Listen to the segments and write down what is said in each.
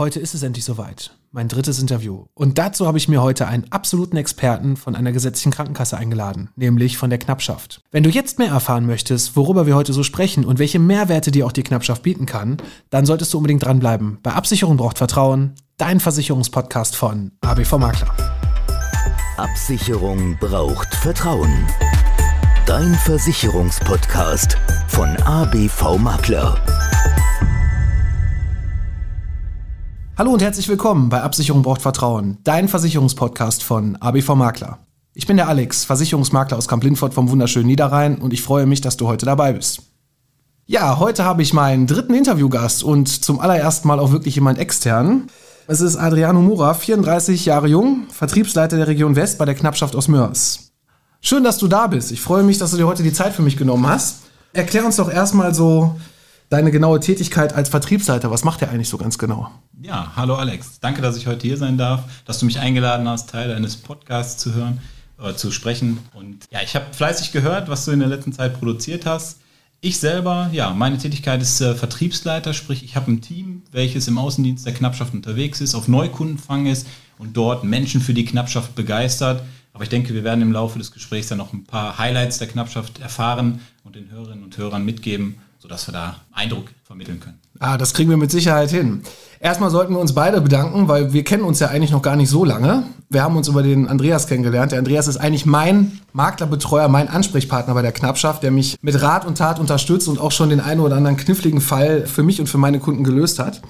Heute ist es endlich soweit. Mein drittes Interview. Und dazu habe ich mir heute einen absoluten Experten von einer gesetzlichen Krankenkasse eingeladen, nämlich von der Knappschaft. Wenn du jetzt mehr erfahren möchtest, worüber wir heute so sprechen und welche Mehrwerte dir auch die Knappschaft bieten kann, dann solltest du unbedingt dranbleiben. Bei Absicherung braucht Vertrauen, dein Versicherungspodcast von ABV Makler. Absicherung braucht Vertrauen. Dein Versicherungspodcast von ABV Makler. Hallo und herzlich willkommen bei Absicherung braucht Vertrauen, dein Versicherungspodcast von ABV Makler. Ich bin der Alex, Versicherungsmakler aus Kamp-Lindfort vom wunderschönen Niederrhein und ich freue mich, dass du heute dabei bist. Ja, heute habe ich meinen dritten Interviewgast und zum allerersten Mal auch wirklich jemand extern. Es ist Adriano Mura, 34 Jahre jung, Vertriebsleiter der Region West bei der Knappschaft aus Mörs. Schön, dass du da bist. Ich freue mich, dass du dir heute die Zeit für mich genommen hast. Erklär uns doch erstmal so, deine genaue Tätigkeit als Vertriebsleiter. Was macht er eigentlich so ganz genau? Ja, hallo Alex. Danke, dass ich heute hier sein darf, dass du mich eingeladen hast, Teil deines Podcasts zu hören, äh, zu sprechen. Und ja, ich habe fleißig gehört, was du in der letzten Zeit produziert hast. Ich selber, ja, meine Tätigkeit ist äh, Vertriebsleiter, sprich, ich habe ein Team, welches im Außendienst der Knappschaft unterwegs ist, auf Neukundenfang ist und dort Menschen für die Knappschaft begeistert. Aber ich denke, wir werden im Laufe des Gesprächs dann noch ein paar Highlights der Knappschaft erfahren und den Hörerinnen und Hörern mitgeben sodass wir da Eindruck vermitteln können. Ah, das kriegen wir mit Sicherheit hin. Erstmal sollten wir uns beide bedanken, weil wir kennen uns ja eigentlich noch gar nicht so lange. Wir haben uns über den Andreas kennengelernt. Der Andreas ist eigentlich mein Maklerbetreuer, mein Ansprechpartner bei der Knappschaft, der mich mit Rat und Tat unterstützt und auch schon den einen oder anderen kniffligen Fall für mich und für meine Kunden gelöst hat.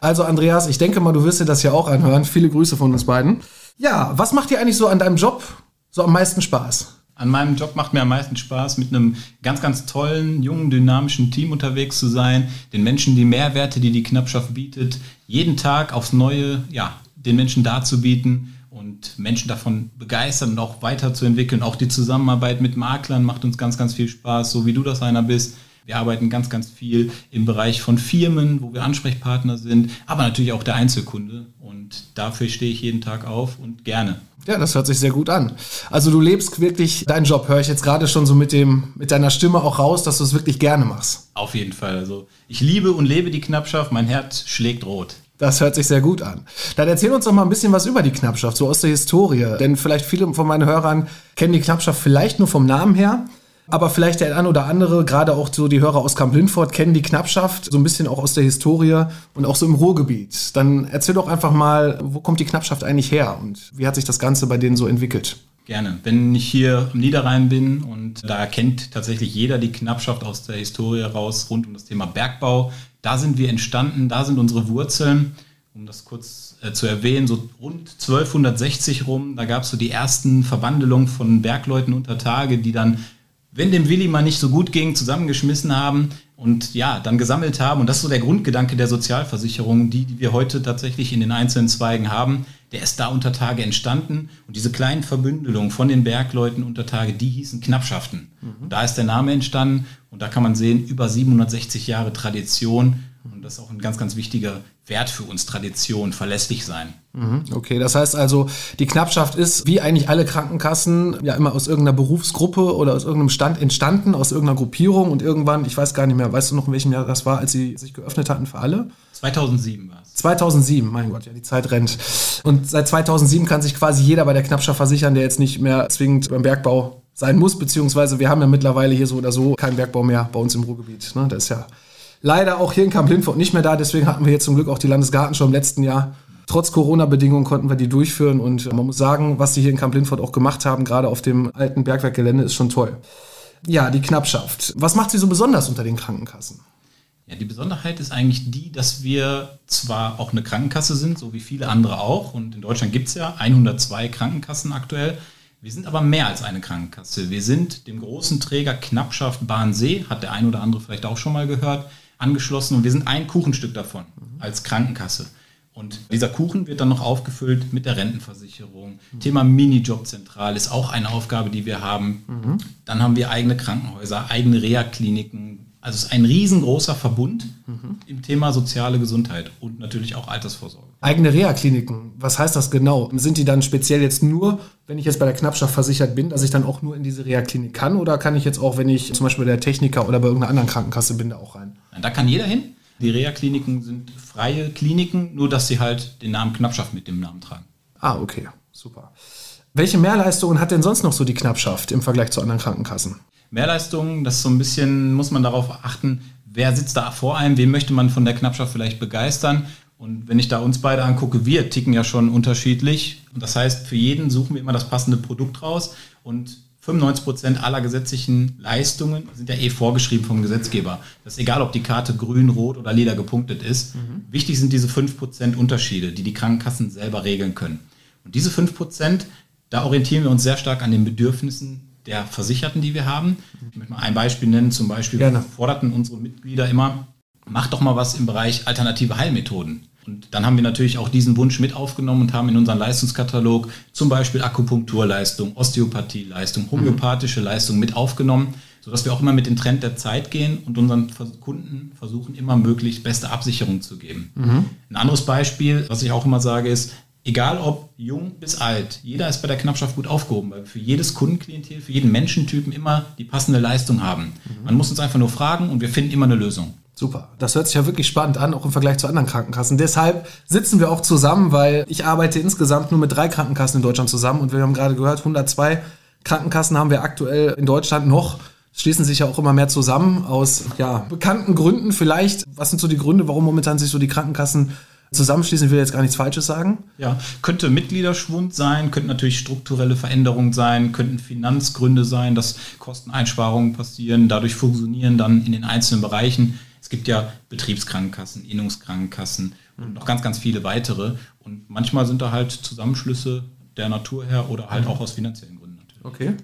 Also Andreas, ich denke mal, du wirst dir das ja auch anhören. Viele Grüße von uns beiden. Ja, was macht dir eigentlich so an deinem Job so am meisten Spaß? An meinem Job macht mir am meisten Spaß, mit einem ganz, ganz tollen, jungen, dynamischen Team unterwegs zu sein, den Menschen die Mehrwerte, die die Knappschaft bietet, jeden Tag aufs Neue, ja, den Menschen darzubieten und Menschen davon begeistern und auch weiterzuentwickeln. Auch die Zusammenarbeit mit Maklern macht uns ganz, ganz viel Spaß, so wie du das einer bist. Wir arbeiten ganz, ganz viel im Bereich von Firmen, wo wir Ansprechpartner sind, aber natürlich auch der Einzelkunde. Und dafür stehe ich jeden Tag auf und gerne. Ja, das hört sich sehr gut an. Also du lebst wirklich deinen Job, höre ich jetzt gerade schon so mit dem, mit deiner Stimme auch raus, dass du es wirklich gerne machst. Auf jeden Fall. Also ich liebe und lebe die Knappschaft, mein Herz schlägt rot. Das hört sich sehr gut an. Dann erzähl uns doch mal ein bisschen was über die Knappschaft, so aus der Historie. Denn vielleicht viele von meinen Hörern kennen die Knappschaft vielleicht nur vom Namen her. Aber vielleicht der ein oder andere, gerade auch so die Hörer aus Kamp-Lindfort, kennen die Knappschaft so ein bisschen auch aus der Historie und auch so im Ruhrgebiet. Dann erzähl doch einfach mal, wo kommt die Knappschaft eigentlich her und wie hat sich das Ganze bei denen so entwickelt? Gerne. Wenn ich hier am Niederrhein bin und da kennt tatsächlich jeder die Knappschaft aus der Historie raus rund um das Thema Bergbau. Da sind wir entstanden, da sind unsere Wurzeln. Um das kurz äh, zu erwähnen, so rund 1260 rum, da gab es so die ersten Verwandelungen von Bergleuten unter Tage, die dann wenn dem Willi mal nicht so gut ging, zusammengeschmissen haben und ja, dann gesammelt haben. Und das ist so der Grundgedanke der Sozialversicherung, die, die wir heute tatsächlich in den einzelnen Zweigen haben. Der ist da unter Tage entstanden. Und diese kleinen Verbündelungen von den Bergleuten unter Tage, die hießen Knappschaften. Mhm. Da ist der Name entstanden. Und da kann man sehen, über 760 Jahre Tradition. Und das ist auch ein ganz, ganz wichtiger Wert für uns Tradition, verlässlich sein. Mhm, okay, das heißt also, die Knappschaft ist wie eigentlich alle Krankenkassen ja immer aus irgendeiner Berufsgruppe oder aus irgendeinem Stand entstanden, aus irgendeiner Gruppierung und irgendwann, ich weiß gar nicht mehr, weißt du noch, in welchem Jahr das war, als sie sich geöffnet hatten für alle? 2007 war es. 2007, mein Gott, ja, die Zeit rennt. Und seit 2007 kann sich quasi jeder bei der Knappschaft versichern, der jetzt nicht mehr zwingend beim Bergbau sein muss, beziehungsweise wir haben ja mittlerweile hier so oder so keinen Bergbau mehr bei uns im Ruhrgebiet. Ne? Das ist ja leider auch hier in Kamp-Lindfort nicht mehr da. Deswegen hatten wir jetzt zum Glück auch die Landesgartenschau im letzten Jahr. Trotz Corona-Bedingungen konnten wir die durchführen und man muss sagen, was die hier in Kamp-Lindfort auch gemacht haben, gerade auf dem alten Bergwerkgelände, ist schon toll. Ja, die Knappschaft. Was macht sie so besonders unter den Krankenkassen? Ja, die Besonderheit ist eigentlich die, dass wir zwar auch eine Krankenkasse sind, so wie viele andere auch, und in Deutschland gibt es ja 102 Krankenkassen aktuell. Wir sind aber mehr als eine Krankenkasse. Wir sind dem großen Träger Knappschaft Bahnsee, hat der ein oder andere vielleicht auch schon mal gehört, angeschlossen und wir sind ein Kuchenstück davon mhm. als Krankenkasse. Und dieser Kuchen wird dann noch aufgefüllt mit der Rentenversicherung. Mhm. Thema Minijobzentral ist auch eine Aufgabe, die wir haben. Mhm. Dann haben wir eigene Krankenhäuser, eigene Reha-Kliniken, also es ist ein riesengroßer Verbund mhm. im Thema soziale Gesundheit und natürlich auch Altersvorsorge. Eigene Reha-Kliniken, was heißt das genau? Sind die dann speziell jetzt nur, wenn ich jetzt bei der Knappschaft versichert bin, dass ich dann auch nur in diese Reha-Klinik kann? Oder kann ich jetzt auch, wenn ich zum Beispiel bei der Techniker oder bei irgendeiner anderen Krankenkasse bin, da auch rein? Da kann jeder hin. Die Reha-Kliniken sind freie Kliniken, nur dass sie halt den Namen Knappschaft mit dem Namen tragen. Ah, okay, super. Welche Mehrleistungen hat denn sonst noch so die Knappschaft im Vergleich zu anderen Krankenkassen? Mehrleistungen, das ist so ein bisschen, muss man darauf achten, wer sitzt da vor einem, wen möchte man von der Knappschaft vielleicht begeistern. Und wenn ich da uns beide angucke, wir ticken ja schon unterschiedlich. Und das heißt, für jeden suchen wir immer das passende Produkt raus. Und 95 Prozent aller gesetzlichen Leistungen sind ja eh vorgeschrieben vom Gesetzgeber. Das ist egal, ob die Karte grün, rot oder lila gepunktet ist. Mhm. Wichtig sind diese 5 Prozent Unterschiede, die die Krankenkassen selber regeln können. Und diese 5 Prozent, da orientieren wir uns sehr stark an den Bedürfnissen der Versicherten, die wir haben. Ich möchte mal ein Beispiel nennen. Zum Beispiel Gerne. forderten unsere Mitglieder immer, mach doch mal was im Bereich alternative Heilmethoden. Und dann haben wir natürlich auch diesen Wunsch mit aufgenommen und haben in unseren Leistungskatalog zum Beispiel Akupunkturleistung, Osteopathieleistung, homöopathische Leistung mit aufgenommen, sodass wir auch immer mit dem Trend der Zeit gehen und unseren Kunden versuchen, immer möglichst beste Absicherung zu geben. Mhm. Ein anderes Beispiel, was ich auch immer sage, ist, egal ob jung bis alt, jeder ist bei der Knappschaft gut aufgehoben, weil wir für jedes Kundenklientel, für jeden Menschentypen immer die passende Leistung haben. Mhm. Man muss uns einfach nur fragen und wir finden immer eine Lösung. Super. Das hört sich ja wirklich spannend an, auch im Vergleich zu anderen Krankenkassen. Deshalb sitzen wir auch zusammen, weil ich arbeite insgesamt nur mit drei Krankenkassen in Deutschland zusammen und wir haben gerade gehört, 102 Krankenkassen haben wir aktuell in Deutschland noch. Schließen sich ja auch immer mehr zusammen aus ja, bekannten Gründen. Vielleicht, was sind so die Gründe, warum momentan sich so die Krankenkassen zusammenschließen? Ich will jetzt gar nichts Falsches sagen. Ja, könnte Mitgliederschwund sein, könnten natürlich strukturelle Veränderungen sein, könnten Finanzgründe sein, dass Kosteneinsparungen passieren, dadurch funktionieren dann in den einzelnen Bereichen es gibt ja Betriebskrankenkassen, Innungskrankenkassen und noch ganz, ganz viele weitere. Und manchmal sind da halt Zusammenschlüsse der Natur her oder halt auch aus finanziellen Gründen natürlich. Okay.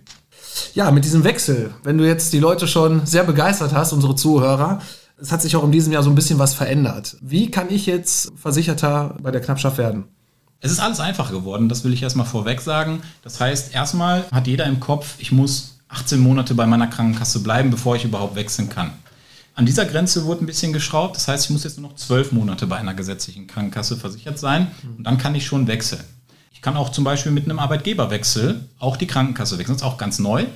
Ja, mit diesem Wechsel, wenn du jetzt die Leute schon sehr begeistert hast, unsere Zuhörer, es hat sich auch in diesem Jahr so ein bisschen was verändert. Wie kann ich jetzt Versicherter bei der Knappschaft werden? Es ist alles einfacher geworden, das will ich erstmal vorweg sagen. Das heißt, erstmal hat jeder im Kopf, ich muss 18 Monate bei meiner Krankenkasse bleiben, bevor ich überhaupt wechseln kann. An dieser Grenze wurde ein bisschen geschraubt. Das heißt, ich muss jetzt nur noch zwölf Monate bei einer gesetzlichen Krankenkasse versichert sein und dann kann ich schon wechseln. Ich kann auch zum Beispiel mit einem Arbeitgeberwechsel auch die Krankenkasse wechseln. Das ist auch ganz neu.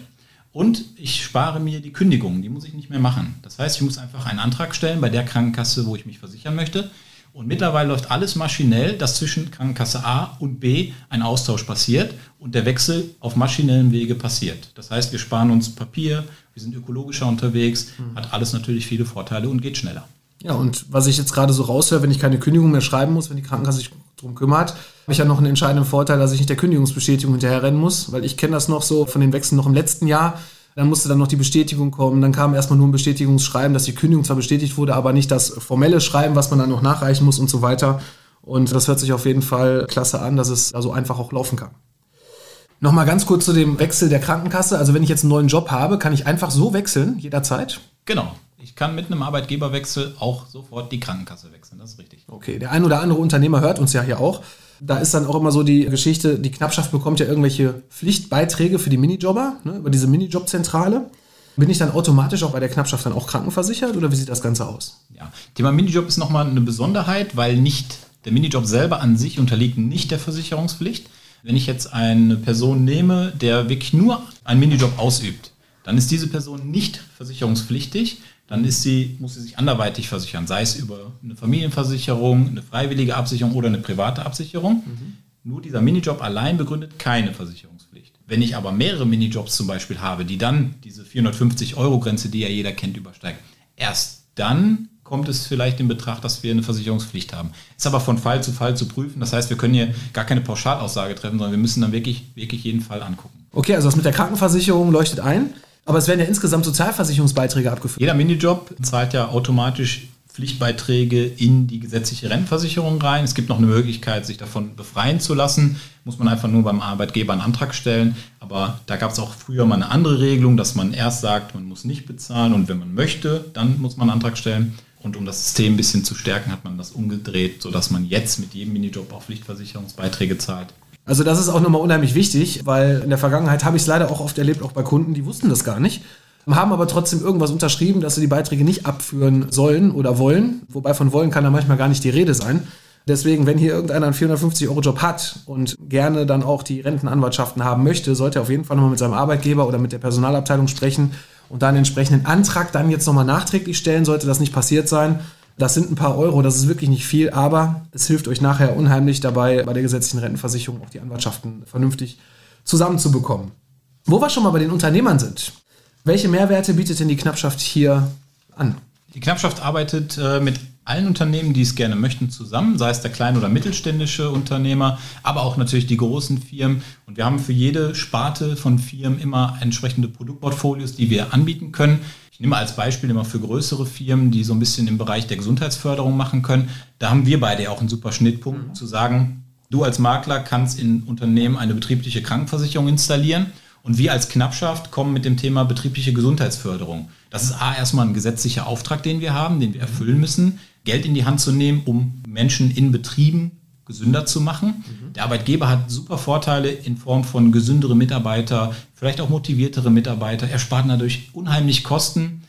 Und ich spare mir die Kündigung, die muss ich nicht mehr machen. Das heißt, ich muss einfach einen Antrag stellen bei der Krankenkasse, wo ich mich versichern möchte. Und mittlerweile läuft alles maschinell, dass zwischen Krankenkasse A und B ein Austausch passiert und der Wechsel auf maschinellem Wege passiert. Das heißt, wir sparen uns Papier, wir sind ökologischer unterwegs, mhm. hat alles natürlich viele Vorteile und geht schneller. Ja, und was ich jetzt gerade so raushöre, wenn ich keine Kündigung mehr schreiben muss, wenn die Krankenkasse sich darum kümmert, habe ich ja noch einen entscheidenden Vorteil, dass ich nicht der Kündigungsbestätigung hinterherrennen muss, weil ich kenne das noch so von den Wechseln noch im letzten Jahr dann musste dann noch die Bestätigung kommen. Dann kam erstmal nur ein Bestätigungsschreiben, dass die Kündigung zwar bestätigt wurde, aber nicht das formelle Schreiben, was man dann noch nachreichen muss und so weiter. Und das hört sich auf jeden Fall klasse an, dass es da so einfach auch laufen kann. Nochmal ganz kurz zu dem Wechsel der Krankenkasse. Also wenn ich jetzt einen neuen Job habe, kann ich einfach so wechseln, jederzeit? Genau. Ich kann mit einem Arbeitgeberwechsel auch sofort die Krankenkasse wechseln, das ist richtig. Okay, der ein oder andere Unternehmer hört uns ja hier auch. Da ist dann auch immer so die Geschichte, die Knappschaft bekommt ja irgendwelche Pflichtbeiträge für die Minijobber, ne, über diese Minijobzentrale. Bin ich dann automatisch auch bei der Knappschaft dann auch krankenversichert oder wie sieht das Ganze aus? Ja, Thema Minijob ist nochmal eine Besonderheit, weil nicht der Minijob selber an sich unterliegt nicht der Versicherungspflicht. Wenn ich jetzt eine Person nehme, der wirklich nur einen Minijob ausübt, dann ist diese Person nicht versicherungspflichtig dann ist sie, muss sie sich anderweitig versichern, sei es über eine Familienversicherung, eine freiwillige Absicherung oder eine private Absicherung. Mhm. Nur dieser Minijob allein begründet keine Versicherungspflicht. Wenn ich aber mehrere Minijobs zum Beispiel habe, die dann diese 450-Euro-Grenze, die ja jeder kennt, übersteigen, erst dann kommt es vielleicht in Betracht, dass wir eine Versicherungspflicht haben. Ist aber von Fall zu Fall zu prüfen. Das heißt, wir können hier gar keine Pauschalaussage treffen, sondern wir müssen dann wirklich, wirklich jeden Fall angucken. Okay, also das mit der Krankenversicherung leuchtet ein. Aber es werden ja insgesamt Sozialversicherungsbeiträge abgeführt. Jeder Minijob zahlt ja automatisch Pflichtbeiträge in die gesetzliche Rentenversicherung rein. Es gibt noch eine Möglichkeit, sich davon befreien zu lassen. Muss man einfach nur beim Arbeitgeber einen Antrag stellen. Aber da gab es auch früher mal eine andere Regelung, dass man erst sagt, man muss nicht bezahlen und wenn man möchte, dann muss man einen Antrag stellen. Und um das System ein bisschen zu stärken, hat man das umgedreht, sodass man jetzt mit jedem Minijob auch Pflichtversicherungsbeiträge zahlt. Also das ist auch nochmal unheimlich wichtig, weil in der Vergangenheit habe ich es leider auch oft erlebt, auch bei Kunden, die wussten das gar nicht, haben aber trotzdem irgendwas unterschrieben, dass sie die Beiträge nicht abführen sollen oder wollen. Wobei von wollen kann da manchmal gar nicht die Rede sein. Deswegen, wenn hier irgendeiner einen 450-Euro-Job hat und gerne dann auch die Rentenanwaltschaften haben möchte, sollte er auf jeden Fall nochmal mit seinem Arbeitgeber oder mit der Personalabteilung sprechen und dann entsprechenden Antrag dann jetzt nochmal nachträglich stellen, sollte das nicht passiert sein Das sind ein paar Euro, das ist wirklich nicht viel, aber es hilft euch nachher unheimlich dabei, bei der gesetzlichen Rentenversicherung auch die Anwartschaften vernünftig zusammenzubekommen. Wo wir schon mal bei den Unternehmern sind, welche Mehrwerte bietet denn die Knappschaft hier an? Die Knappschaft arbeitet äh, mit allen Unternehmen, die es gerne möchten, zusammen, sei es der kleine oder mittelständische Unternehmer, aber auch natürlich die großen Firmen. Und wir haben für jede Sparte von Firmen immer entsprechende Produktportfolios, die wir anbieten können. Ich nehme als Beispiel immer für größere Firmen, die so ein bisschen im Bereich der Gesundheitsförderung machen können. Da haben wir beide auch einen super Schnittpunkt mhm. zu sagen, du als Makler kannst in Unternehmen eine betriebliche Krankenversicherung installieren und wir als Knappschaft kommen mit dem Thema betriebliche Gesundheitsförderung. Das ist A, erstmal ein gesetzlicher Auftrag, den wir haben, den wir erfüllen müssen, Geld in die Hand zu nehmen, um Menschen in Betrieben gesünder zu machen. Mhm. Der Arbeitgeber hat super Vorteile in Form von gesündere Mitarbeiter, vielleicht auch motiviertere Mitarbeiter. Er spart dadurch unheimlich Kosten.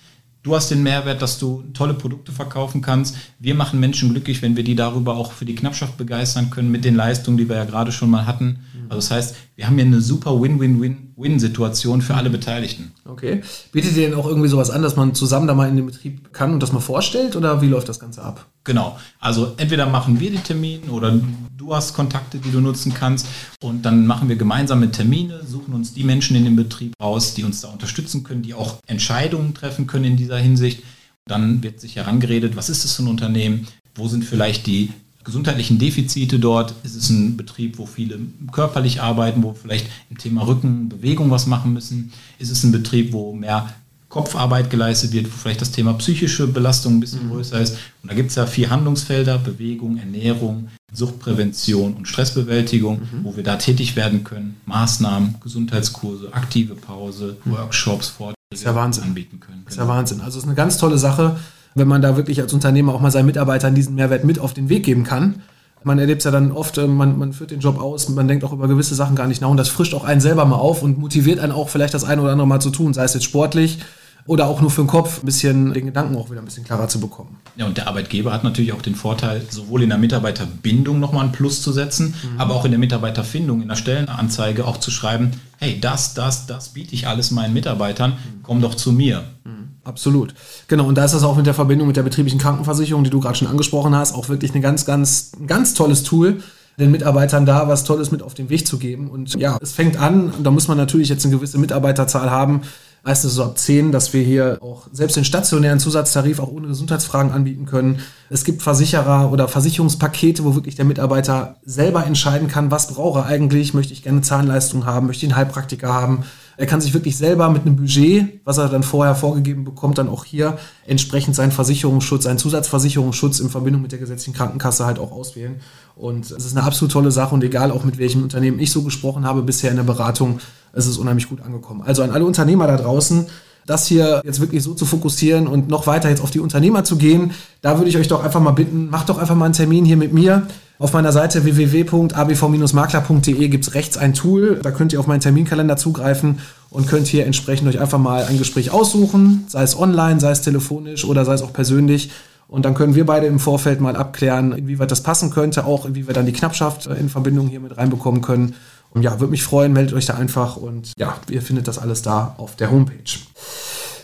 Du hast den Mehrwert, dass du tolle Produkte verkaufen kannst. Wir machen Menschen glücklich, wenn wir die darüber auch für die Knappschaft begeistern können mit den Leistungen, die wir ja gerade schon mal hatten. Also das heißt, wir haben hier eine super Win-Win-Win-Win-Situation für alle Beteiligten. Okay. Bietet ihr denn auch irgendwie sowas an, dass man zusammen da mal in den Betrieb kann und das mal vorstellt oder wie läuft das Ganze ab? Genau. Also entweder machen wir die Termine oder du hast Kontakte, die du nutzen kannst und dann machen wir gemeinsame Termine, suchen uns die Menschen in dem Betrieb aus, die uns da unterstützen können, die auch Entscheidungen treffen können in dieser Hinsicht. Dann wird sich herangeredet, was ist das für ein Unternehmen? Wo sind vielleicht die gesundheitlichen Defizite dort? Ist es ein Betrieb, wo viele körperlich arbeiten, wo vielleicht im Thema Rücken, Bewegung was machen müssen? Ist es ein Betrieb, wo mehr Kopfarbeit geleistet wird, wo vielleicht das Thema psychische Belastung ein bisschen mhm. größer ist? Und da gibt es ja vier Handlungsfelder, Bewegung, Ernährung, Suchtprävention und Stressbewältigung, mhm. wo wir da tätig werden können. Maßnahmen, Gesundheitskurse, aktive Pause, mhm. Workshops, Vorträge ja anbieten können. Das ist ja genau. Wahnsinn. Also es ist eine ganz tolle Sache wenn man da wirklich als Unternehmer auch mal seinen Mitarbeitern diesen Mehrwert mit auf den Weg geben kann. Man erlebt es ja dann oft, äh, man, man führt den Job aus, man denkt auch über gewisse Sachen gar nicht nach und das frischt auch einen selber mal auf und motiviert einen auch vielleicht das eine oder andere mal zu tun, sei es jetzt sportlich oder auch nur für den Kopf ein bisschen den Gedanken auch wieder ein bisschen klarer zu bekommen. Ja, und der Arbeitgeber hat natürlich auch den Vorteil, sowohl in der Mitarbeiterbindung nochmal ein Plus zu setzen, mhm. aber auch in der Mitarbeiterfindung, in der Stellenanzeige auch zu schreiben, hey, das, das, das biete ich alles meinen Mitarbeitern, komm doch zu mir. Mhm. Absolut. Genau, und da ist das auch mit der Verbindung mit der betrieblichen Krankenversicherung, die du gerade schon angesprochen hast, auch wirklich ein ganz, ganz, ganz tolles Tool, den Mitarbeitern da was Tolles mit auf den Weg zu geben. Und ja, es fängt an, da muss man natürlich jetzt eine gewisse Mitarbeiterzahl haben, meistens so ab 10, dass wir hier auch selbst den stationären Zusatztarif auch ohne Gesundheitsfragen anbieten können. Es gibt Versicherer oder Versicherungspakete, wo wirklich der Mitarbeiter selber entscheiden kann, was brauche er eigentlich, möchte ich gerne Zahnleistung haben, möchte ich einen Heilpraktiker haben, er kann sich wirklich selber mit einem Budget, was er dann vorher vorgegeben bekommt, dann auch hier entsprechend seinen Versicherungsschutz, seinen Zusatzversicherungsschutz in Verbindung mit der gesetzlichen Krankenkasse halt auch auswählen. Und es ist eine absolut tolle Sache und egal auch mit welchem Unternehmen ich so gesprochen habe bisher in der Beratung, es ist unheimlich gut angekommen. Also an alle Unternehmer da draußen, das hier jetzt wirklich so zu fokussieren und noch weiter jetzt auf die Unternehmer zu gehen, da würde ich euch doch einfach mal bitten, macht doch einfach mal einen Termin hier mit mir. Auf meiner Seite www.abv-makler.de gibt es rechts ein Tool. Da könnt ihr auf meinen Terminkalender zugreifen und könnt hier entsprechend euch einfach mal ein Gespräch aussuchen, sei es online, sei es telefonisch oder sei es auch persönlich. Und dann können wir beide im Vorfeld mal abklären, inwieweit das passen könnte, auch wie wir dann die Knappschaft in Verbindung hier mit reinbekommen können. Und ja, würde mich freuen, meldet euch da einfach und ja, ihr findet das alles da auf der Homepage.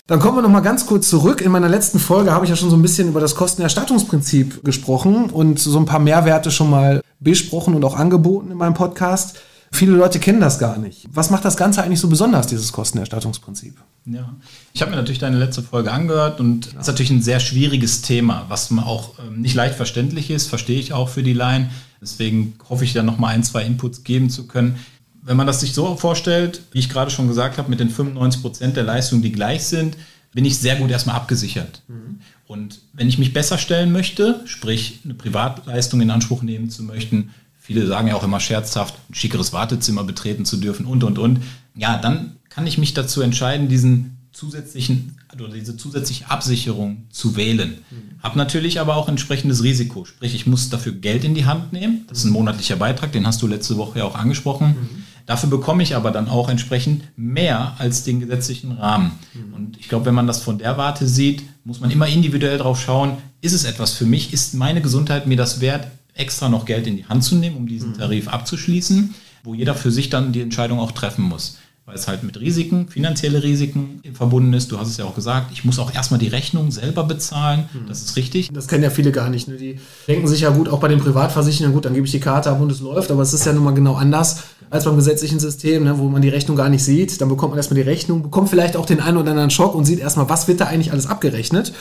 Dann kommen wir noch mal ganz kurz zurück. In meiner letzten Folge habe ich ja schon so ein bisschen über das Kostenerstattungsprinzip gesprochen und so ein paar Mehrwerte schon mal besprochen und auch angeboten in meinem Podcast. Viele Leute kennen das gar nicht. Was macht das Ganze eigentlich so besonders, dieses Kostenerstattungsprinzip? Ja, ich habe mir natürlich deine letzte Folge angehört und es ja. ist natürlich ein sehr schwieriges Thema, was auch ähm, nicht leicht verständlich ist, verstehe ich auch für die Laien. Deswegen hoffe ich, da noch mal ein, zwei Inputs geben zu können. Wenn man das sich so vorstellt, wie ich gerade schon gesagt habe, mit den 95 Prozent der Leistungen, die gleich sind, bin ich sehr gut erstmal abgesichert. Mhm. Und wenn ich mich besser stellen möchte, sprich eine Privatleistung in Anspruch nehmen zu möchten, viele sagen ja auch immer scherzhaft, ein schickeres Wartezimmer betreten zu dürfen und, und, und, ja, dann kann ich mich dazu entscheiden, diesen zusätzlichen oder diese zusätzliche Absicherung zu wählen. Mhm. Hab natürlich aber auch entsprechendes Risiko. Sprich, ich muss dafür Geld in die Hand nehmen. Das ist ein monatlicher Beitrag, den hast du letzte Woche ja auch angesprochen. Mhm. Dafür bekomme ich aber dann auch entsprechend mehr als den gesetzlichen Rahmen. Mhm. Und ich glaube, wenn man das von der Warte sieht, muss man immer individuell drauf schauen, ist es etwas für mich? Ist meine Gesundheit mir das wert, extra noch Geld in die Hand zu nehmen, um diesen mhm. Tarif abzuschließen, wo jeder für sich dann die Entscheidung auch treffen muss. weil es halt mit Risiken, finanzielle Risiken verbunden ist. Du hast es ja auch gesagt, ich muss auch erstmal die Rechnung selber bezahlen. Mhm. Das ist richtig. Das kennen ja viele gar nicht. Ne? Die denken sich ja gut, auch bei den Privatversicherungen, gut, dann gebe ich die Karte ab und es läuft, aber es ist ja nun mal genau anders als beim gesetzlichen System, ne, wo man die Rechnung gar nicht sieht. Dann bekommt man erstmal die Rechnung, bekommt vielleicht auch den einen oder anderen Schock und sieht erstmal, was wird da eigentlich alles abgerechnet.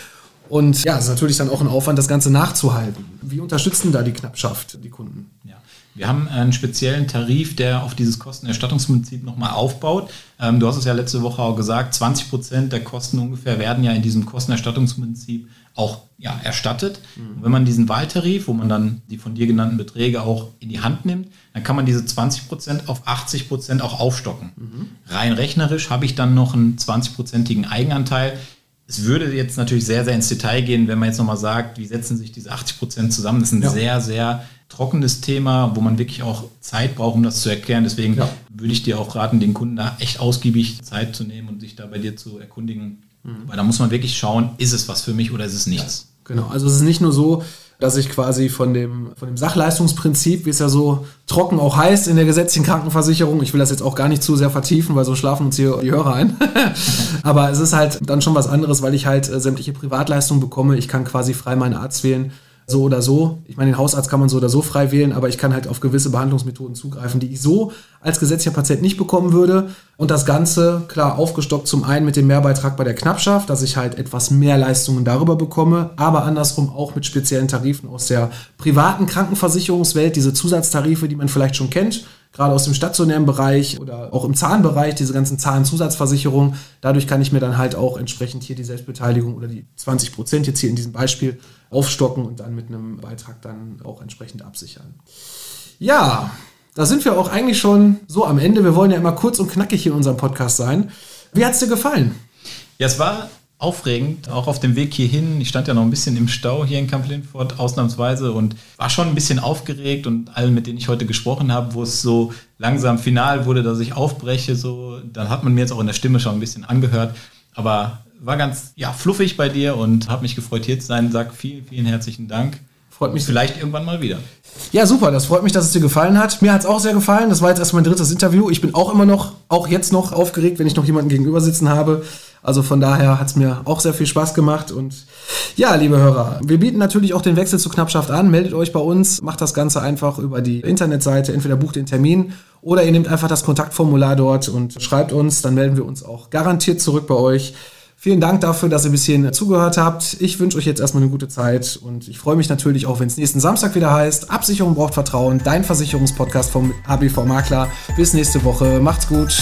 Und ja, es ist natürlich dann auch ein Aufwand, das Ganze nachzuhalten. Wie unterstützen da die Knappschaft die Kunden? Ja. Wir haben einen speziellen Tarif, der auf dieses Kostenerstattungsprinzip nochmal aufbaut. Ähm, du hast es ja letzte Woche auch gesagt, 20 Prozent der Kosten ungefähr werden ja in diesem Kostenerstattungsprinzip auch ja, erstattet. Mhm. wenn man diesen Wahltarif, wo man dann die von dir genannten Beträge auch in die Hand nimmt, dann kann man diese 20 Prozent auf 80 Prozent auch aufstocken. Mhm. Rein rechnerisch habe ich dann noch einen 20-prozentigen Eigenanteil, es würde jetzt natürlich sehr, sehr ins Detail gehen, wenn man jetzt nochmal sagt, wie setzen sich diese 80 Prozent zusammen. Das ist ein ja. sehr, sehr trockenes Thema, wo man wirklich auch Zeit braucht, um das zu erklären. Deswegen ja. würde ich dir auch raten, den Kunden da echt ausgiebig Zeit zu nehmen und sich da bei dir zu erkundigen. Mhm. Weil da muss man wirklich schauen, ist es was für mich oder ist es nichts. Genau, also es ist nicht nur so, dass ich quasi von dem, von dem Sachleistungsprinzip, wie es ja so trocken auch heißt in der gesetzlichen Krankenversicherung, ich will das jetzt auch gar nicht zu sehr vertiefen, weil so schlafen uns hier die Hörer ein. Aber es ist halt dann schon was anderes, weil ich halt äh, sämtliche Privatleistungen bekomme. Ich kann quasi frei meinen Arzt wählen so oder so. Ich meine, den Hausarzt kann man so oder so frei wählen, aber ich kann halt auf gewisse Behandlungsmethoden zugreifen, die ich so als gesetzlicher Patient nicht bekommen würde. Und das Ganze, klar, aufgestockt zum einen mit dem Mehrbeitrag bei der Knappschaft, dass ich halt etwas mehr Leistungen darüber bekomme, aber andersrum auch mit speziellen Tarifen aus der privaten Krankenversicherungswelt, diese Zusatztarife, die man vielleicht schon kennt, gerade aus dem stationären Bereich oder auch im Zahnbereich, diese ganzen Zahnzusatzversicherungen. Dadurch kann ich mir dann halt auch entsprechend hier die Selbstbeteiligung oder die 20 Prozent jetzt hier in diesem Beispiel aufstocken und dann mit einem Beitrag dann auch entsprechend absichern. Ja, da sind wir auch eigentlich schon so am Ende. Wir wollen ja immer kurz und knackig in unserem Podcast sein. Wie hat es dir gefallen? Ja, es war aufregend, auch auf dem Weg hierhin. Ich stand ja noch ein bisschen im Stau hier in Camp Lindford, ausnahmsweise, und war schon ein bisschen aufgeregt. Und allen, mit denen ich heute gesprochen habe, wo es so langsam final wurde, dass ich aufbreche, so, dann hat man mir jetzt auch in der Stimme schon ein bisschen angehört. Aber war ganz ja, fluffig bei dir und habe mich gefreut, hier zu sein. Sag vielen, vielen herzlichen Dank. Freut mich. Vielleicht irgendwann mal wieder. Ja, super. Das freut mich, dass es dir gefallen hat. Mir hat es auch sehr gefallen. Das war jetzt erst mein drittes Interview. Ich bin auch immer noch, auch jetzt noch aufgeregt, wenn ich noch jemanden gegenüber sitzen habe. Also von daher hat es mir auch sehr viel Spaß gemacht. Und ja, liebe Hörer, wir bieten natürlich auch den Wechsel zur Knappschaft an. Meldet euch bei uns, macht das Ganze einfach über die Internetseite. Entweder bucht den Termin oder ihr nehmt einfach das Kontaktformular dort und schreibt uns. Dann melden wir uns auch garantiert zurück bei euch. Vielen Dank dafür, dass ihr bis hierhin zugehört habt. Ich wünsche euch jetzt erstmal eine gute Zeit und ich freue mich natürlich auch, wenn es nächsten Samstag wieder heißt. Absicherung braucht Vertrauen, dein Versicherungspodcast vom ABV Makler. Bis nächste Woche. Macht's gut.